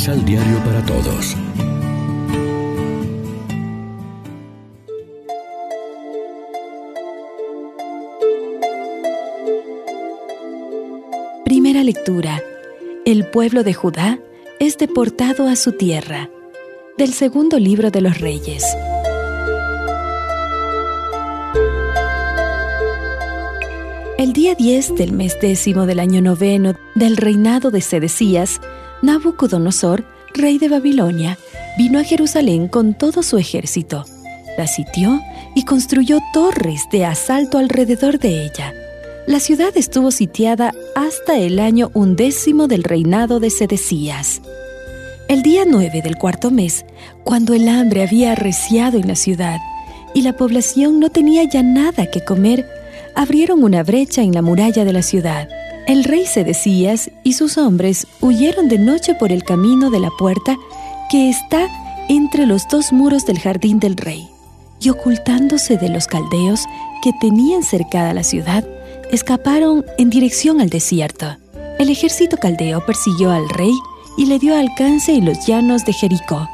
Misal Diario para Todos. Primera lectura. El pueblo de Judá es deportado a su tierra. Del segundo libro de los Reyes. El día 10 del mes décimo del año noveno del reinado de Sedecías, Nabucodonosor, rey de Babilonia, vino a Jerusalén con todo su ejército. La sitió y construyó torres de asalto alrededor de ella. La ciudad estuvo sitiada hasta el año undécimo del reinado de Sedecías. El día 9 del cuarto mes, cuando el hambre había arreciado en la ciudad y la población no tenía ya nada que comer, abrieron una brecha en la muralla de la ciudad. El rey Sedecías y sus hombres huyeron de noche por el camino de la puerta que está entre los dos muros del jardín del rey, y ocultándose de los caldeos que tenían cercada la ciudad, escaparon en dirección al desierto. El ejército caldeo persiguió al rey y le dio alcance en los llanos de Jericó,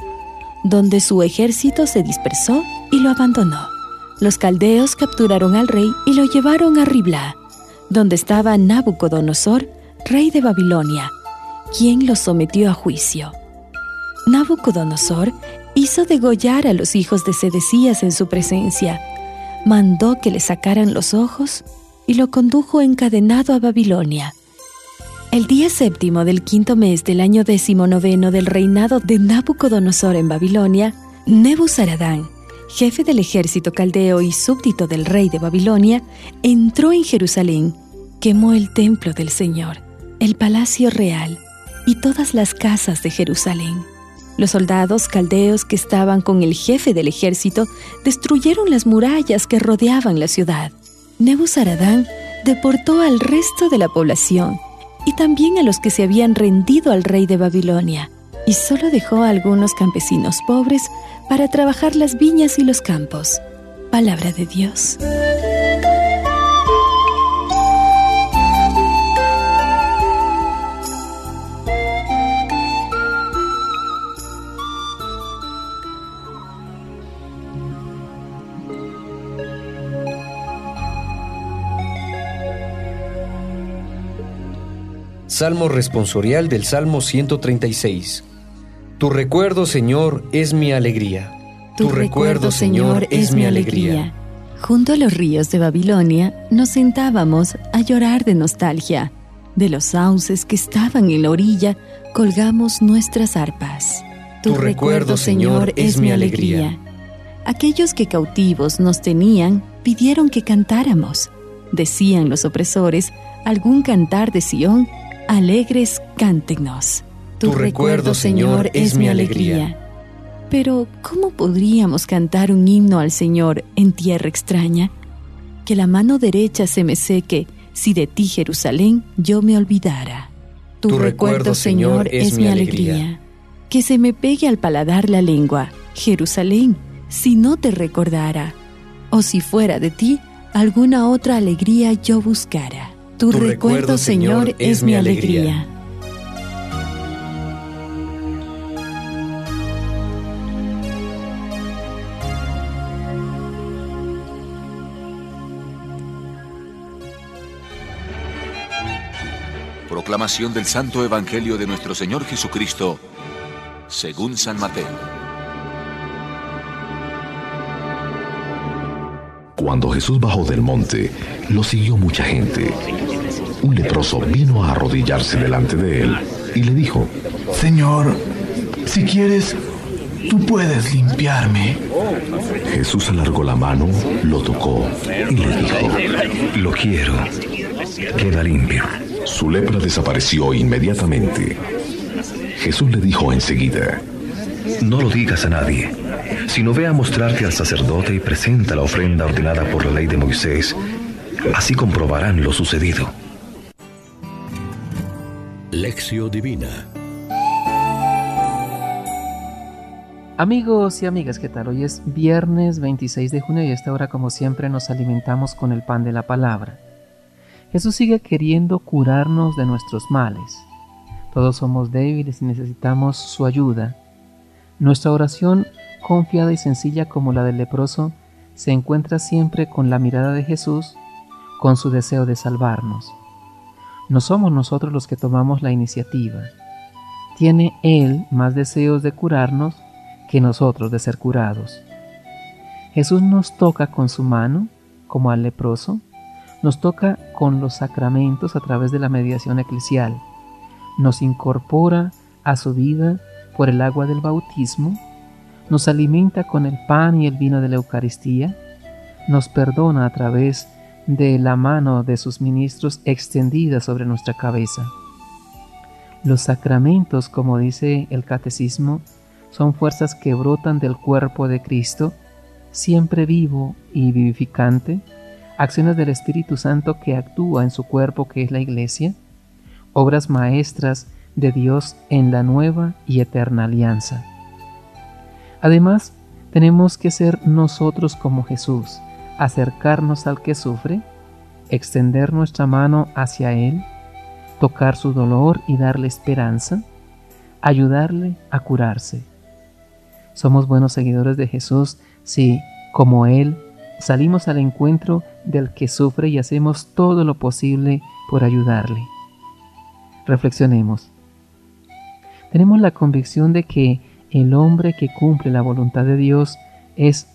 donde su ejército se dispersó y lo abandonó. Los caldeos capturaron al rey y lo llevaron a Ribla, donde estaba Nabucodonosor, rey de Babilonia, quien lo sometió a juicio. Nabucodonosor hizo degollar a los hijos de Sedecías en su presencia, mandó que le sacaran los ojos y lo condujo encadenado a Babilonia. El día séptimo del quinto mes del año noveno del reinado de Nabucodonosor en Babilonia, Nebuzaradán, jefe del ejército caldeo y súbdito del rey de Babilonia, entró en Jerusalén, quemó el templo del Señor, el palacio real y todas las casas de Jerusalén. Los soldados caldeos que estaban con el jefe del ejército destruyeron las murallas que rodeaban la ciudad. Nebuzaradán deportó al resto de la población y también a los que se habían rendido al rey de Babilonia, y solo dejó a algunos campesinos pobres para trabajar las viñas y los campos. Palabra de Dios. Salmo responsorial del Salmo 136. Tu recuerdo, Señor, es mi alegría. Tu, recuerdo, Señor, es mi alegría. Junto a los ríos de Babilonia nos sentábamos a llorar de nostalgia. De los sauces que estaban en la orilla colgamos nuestras arpas. Tu, recuerdo, Señor, es mi alegría. Aquellos que cautivos nos tenían pidieron que cantáramos. Decían los opresores, algún cantar de Sión, alegres cántenos. Tu recuerdo, Señor, es mi alegría. Pero, ¿cómo podríamos cantar un himno al Señor en tierra extraña? Que la mano derecha se me seque si de ti, Jerusalén, yo me olvidara. Tu, recuerdo, Señor, es mi alegría. Que se me pegue al paladar la lengua, Jerusalén, si no te recordara. O si fuera de ti, alguna otra alegría yo buscara. Tu, recuerdo, Señor, es mi alegría. Proclamación del Santo Evangelio de nuestro Señor Jesucristo, según San Mateo. Cuando Jesús bajó del monte, lo siguió mucha gente. Un leproso vino a arrodillarse delante de él y le dijo, Señor, si quieres, tú puedes limpiarme. Jesús alargó la mano, lo tocó y le dijo, Lo quiero, queda limpio. Su lepra desapareció inmediatamente. Jesús le dijo enseguida, No lo digas a nadie, sino ve a mostrarte al sacerdote y presenta la ofrenda ordenada por la ley de Moisés. Así comprobarán lo sucedido. Lección Divina Amigos y amigas, ¿qué tal? Hoy es viernes 26 de junio y a esta hora como siempre nos alimentamos con el pan de la palabra. Jesús sigue queriendo curarnos de nuestros males. Todos somos débiles y necesitamos su ayuda. Nuestra oración, confiada y sencilla como la del leproso, se encuentra siempre con la mirada de Jesús, con su deseo de salvarnos. No somos nosotros los que tomamos la iniciativa. Tiene Él más deseos de curarnos que nosotros de ser curados. Jesús nos toca con su mano, como al leproso, nos toca con los sacramentos a través de la mediación eclesial, nos incorpora a su vida por el agua del bautismo, nos alimenta con el pan y el vino de la Eucaristía, nos perdona a través de la mano de sus ministros extendida sobre nuestra cabeza. Los sacramentos, como dice el catecismo, son fuerzas que brotan del cuerpo de Cristo, siempre vivo y vivificante, acciones del Espíritu Santo que actúa en su cuerpo que es la iglesia, obras maestras de Dios en la nueva y eterna alianza. Además, tenemos que ser nosotros como Jesús, acercarnos al que sufre, extender nuestra mano hacia Él, tocar su dolor y darle esperanza, ayudarle a curarse. Somos buenos seguidores de Jesús si, como Él, salimos al encuentro del que sufre y hacemos todo lo posible por ayudarle. Reflexionemos. Tenemos la convicción de que el hombre que cumple la voluntad de Dios es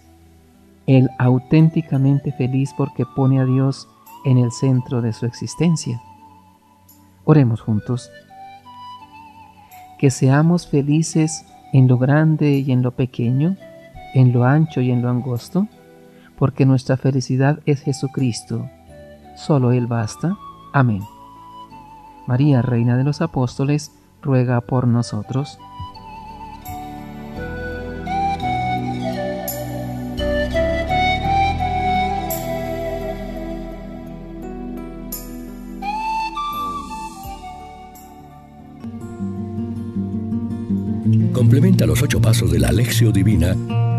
el auténticamente feliz porque pone a Dios en el centro de su existencia. Oremos juntos. Que seamos felices en lo grande y en lo pequeño, en lo ancho y en lo angosto, porque nuestra felicidad es Jesucristo. Solo Él basta. Amén. María, Reina de los Apóstoles, ruega por nosotros. Complementa los ocho pasos de la Alexio Divina